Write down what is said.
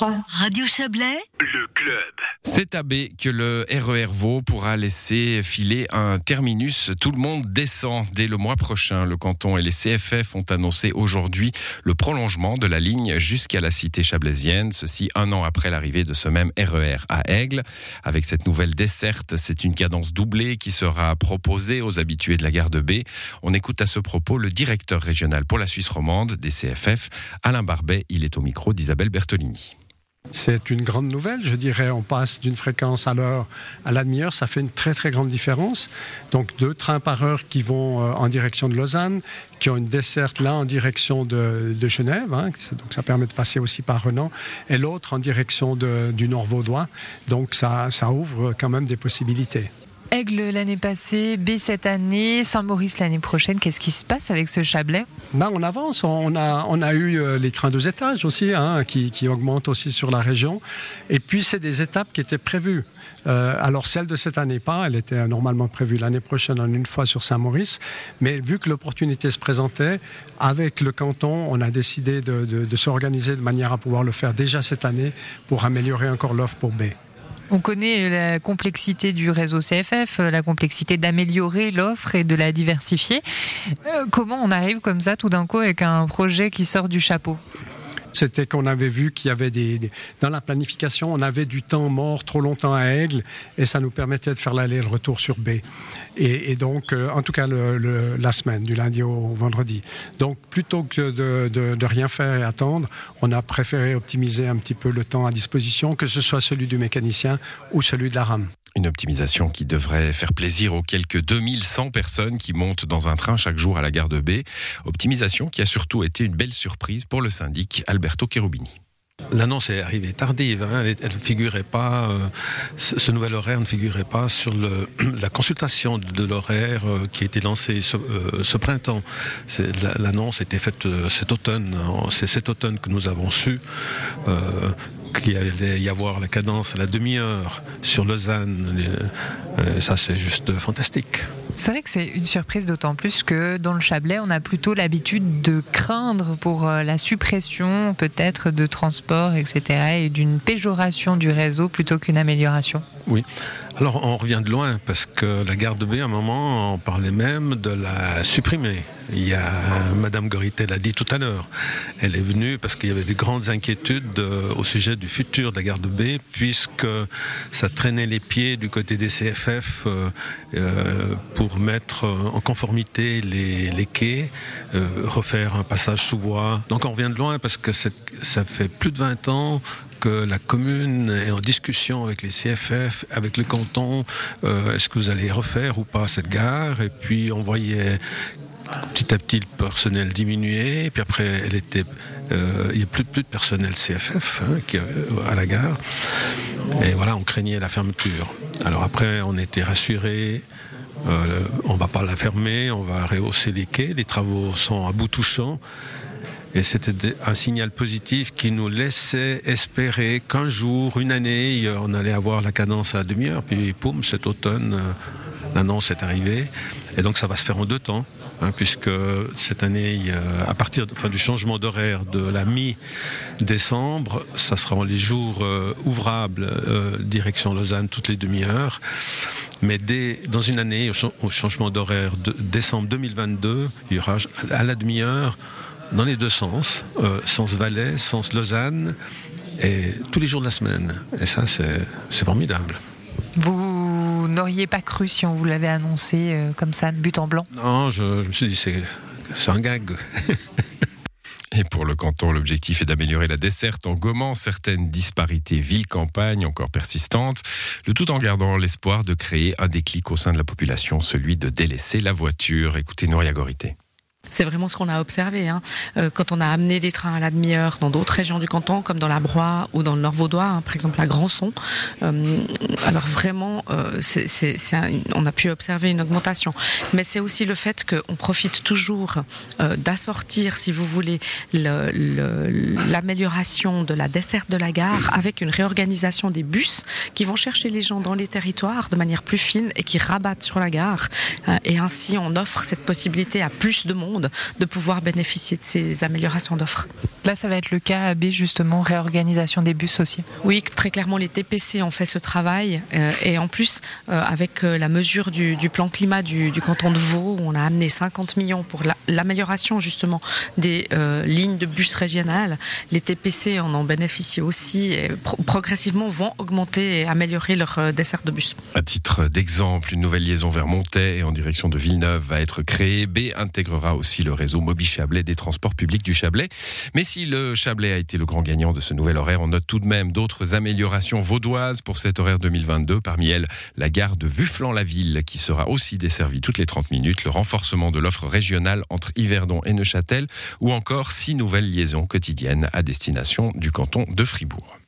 Radio Chablais, le club. C'est à B que le RER Vaud pourra laisser filer un terminus. Tout le monde descend dès le mois prochain. Le canton et les CFF ont annoncé aujourd'hui le prolongement de la ligne jusqu'à la cité chablaisienne. Ceci un an après l'arrivée de ce même RER à Aigle. Avec cette nouvelle desserte, c'est une cadence doublée qui sera proposée aux habitués de la gare de B. On écoute à ce propos le directeur régional pour la Suisse romande des CFF, Alain Barbet. Il est au micro d'Isabelle Bertolini. C'est une grande nouvelle, je dirais. On passe d'une fréquence à l'heure à la demi-heure, ça fait une très très grande différence. Donc deux trains par heure qui vont euh, en direction de Lausanne, qui ont une desserte là en direction de, Genève, hein. donc ça permet de passer aussi par Renan, et l'autre en direction du Nord Vaudois. Donc ça ouvre quand même des possibilités. Aigle l'année passée, B cette année, Saint-Maurice l'année prochaine. Qu'est-ce qui se passe avec ce Chablais? Ben, On avance. On a, eu euh, les trains deux étages aussi, hein, qui, qui, augmentent aussi sur la région. Et puis, c'est des étapes qui étaient prévues. Euh, alors, celle de cette année, pas. Elle était normalement prévue l'année prochaine en une fois sur Saint-Maurice. Mais vu que l'opportunité se présentait, avec le canton, on a décidé de, de, de s'organiser de manière à pouvoir le faire déjà cette année pour améliorer encore l'offre pour B. On connaît la complexité du réseau CFF, la complexité d'améliorer l'offre et de la diversifier. Euh, comment on arrive comme ça tout d'un coup avec un projet qui sort du chapeau? C'était qu'on avait vu qu'il y avait des, Dans la planification, on avait du temps mort trop longtemps à Aigle et ça nous permettait de faire l'aller et le retour sur B. Et, donc, euh, en tout cas, la semaine, du lundi au vendredi. Donc, plutôt que de, de, rien faire et attendre, on a préféré optimiser un petit peu le temps à disposition, que ce soit celui du mécanicien ou celui de la rame. Une optimisation qui devrait faire plaisir aux quelques 2100 personnes qui montent dans un train chaque jour à la gare de B. Optimisation qui a surtout été une belle surprise pour le syndic Alberto Cherubini. L'annonce est arrivée tardive. Hein. Elle, figurait pas. Euh, ce, nouvel horaire ne figurait pas sur la consultation de, l'horaire euh, qui a été lancé ce, euh, printemps. L'annonce a été faite cet automne. C'est cet automne que nous avons su qu'il allait y avoir la cadence à la demi-heure sur Lausanne. ça, c'est juste fantastique. C'est vrai que c'est une surprise d'autant plus que dans le Chablais, on a plutôt l'habitude de craindre pour euh, la suppression peut-être de transport, etc., et d'une péjoration du réseau plutôt qu'une amélioration. Oui. Alors on revient de loin parce que la gare de B, à un moment, on parlait même de la supprimer. Il y a Madame Gorité l'a dit tout à l'heure. Elle est venue parce qu'il y avait des grandes inquiétudes euh, au sujet du futur de la gare de B, puisque ça traînait les pieds du côté des CFF euh, euh, pour mettre en conformité les, quais, refaire un passage sous voie. Donc on revient de loin parce que ça fait plus de 20 ans que la commune est en discussion avec les CFF, avec le canton. Est-ce que vous allez refaire ou pas cette gare? Et puis on voyait petit à petit le personnel diminuait, et puis après elle était, euh, il n'y a plus, plus de personnel CFF hein, euh, à la gare, et voilà, on craignait la fermeture. Alors après, on était rassurés. Euh, on va pas la fermer, on va rehausser les quais, les travaux sont à bout touchant. Et c'était un signal positif qui nous laissait espérer qu'un jour, une année, on allait avoir la cadence à demi-heure. Puis, poum, cet automne, l'annonce est arrivée. Et donc, ça va se faire en deux temps. Hein, puisque cette année, à partir du changement d'horaire de la mi-décembre, ça sera les jours euh, ouvrables euh, direction Lausanne toutes les demi-heures. Mais dès, dans une année, au, changement d'horaire de décembre 2022, il y aura à la demi-heure dans les deux sens, euh, sens Valais, sens Lausanne, et tous les jours de la semaine. Et ça, c'est formidable. Vous n'auriez pas cru si on vous l'avait annoncé euh, comme ça, de but en blanc? Non, je, me suis dit, c'est un gag. Et pour le canton, l'objectif est d'améliorer la desserte en gommant certaines disparités ville-campagne encore persistantes, le tout en gardant l'espoir de créer un déclic au sein de la population, celui de délaisser la voiture. Écoutez Nouria Gorité. C'est vraiment ce qu'on a observé. Hein. Euh, quand on a amené des trains à la demi-heure dans d'autres régions du canton, comme dans la Broye ou dans le Nord Vaudois, hein, par exemple à Grandson. Euh, alors vraiment, euh, on a pu observer une augmentation. Mais c'est aussi le fait qu'on profite toujours d'assortir, si vous voulez, l'amélioration de la desserte de la gare avec une réorganisation des bus qui vont chercher les gens dans les territoires de manière plus fine et qui rabattent sur la gare. et ainsi, on offre cette possibilité à plus de monde de pouvoir bénéficier de ces améliorations d'offres. Là, ça va être le cas à B, justement, réorganisation des bus aussi. Oui, très clairement, les TPC ont fait ce travail. Euh, et en plus, euh, avec euh, la mesure du, plan climat du, canton de Vaud, où on a amené 50 millions pour l'amélioration justement des lignes de bus régionales, les TPC en ont bénéficié aussi et progressivement vont augmenter et améliorer leur dessert de bus. À titre d'exemple, une nouvelle liaison vers Montaix en direction de Villeneuve va être créée. B intégrera aussi le réseau Mobi Chablais des transports publics du Chablais. Mais le Chablais a été le grand gagnant de ce nouvel horaire, on note tout de même d'autres améliorations vaudoises pour cet horaire 2022. Parmi elles, la gare de Vufflan-la-Ville qui sera aussi desservie toutes les 30 minutes, le renforcement de l'offre régionale entre Yverdon et Neuchâtel ou encore six nouvelles liaisons quotidiennes à destination du canton de Fribourg.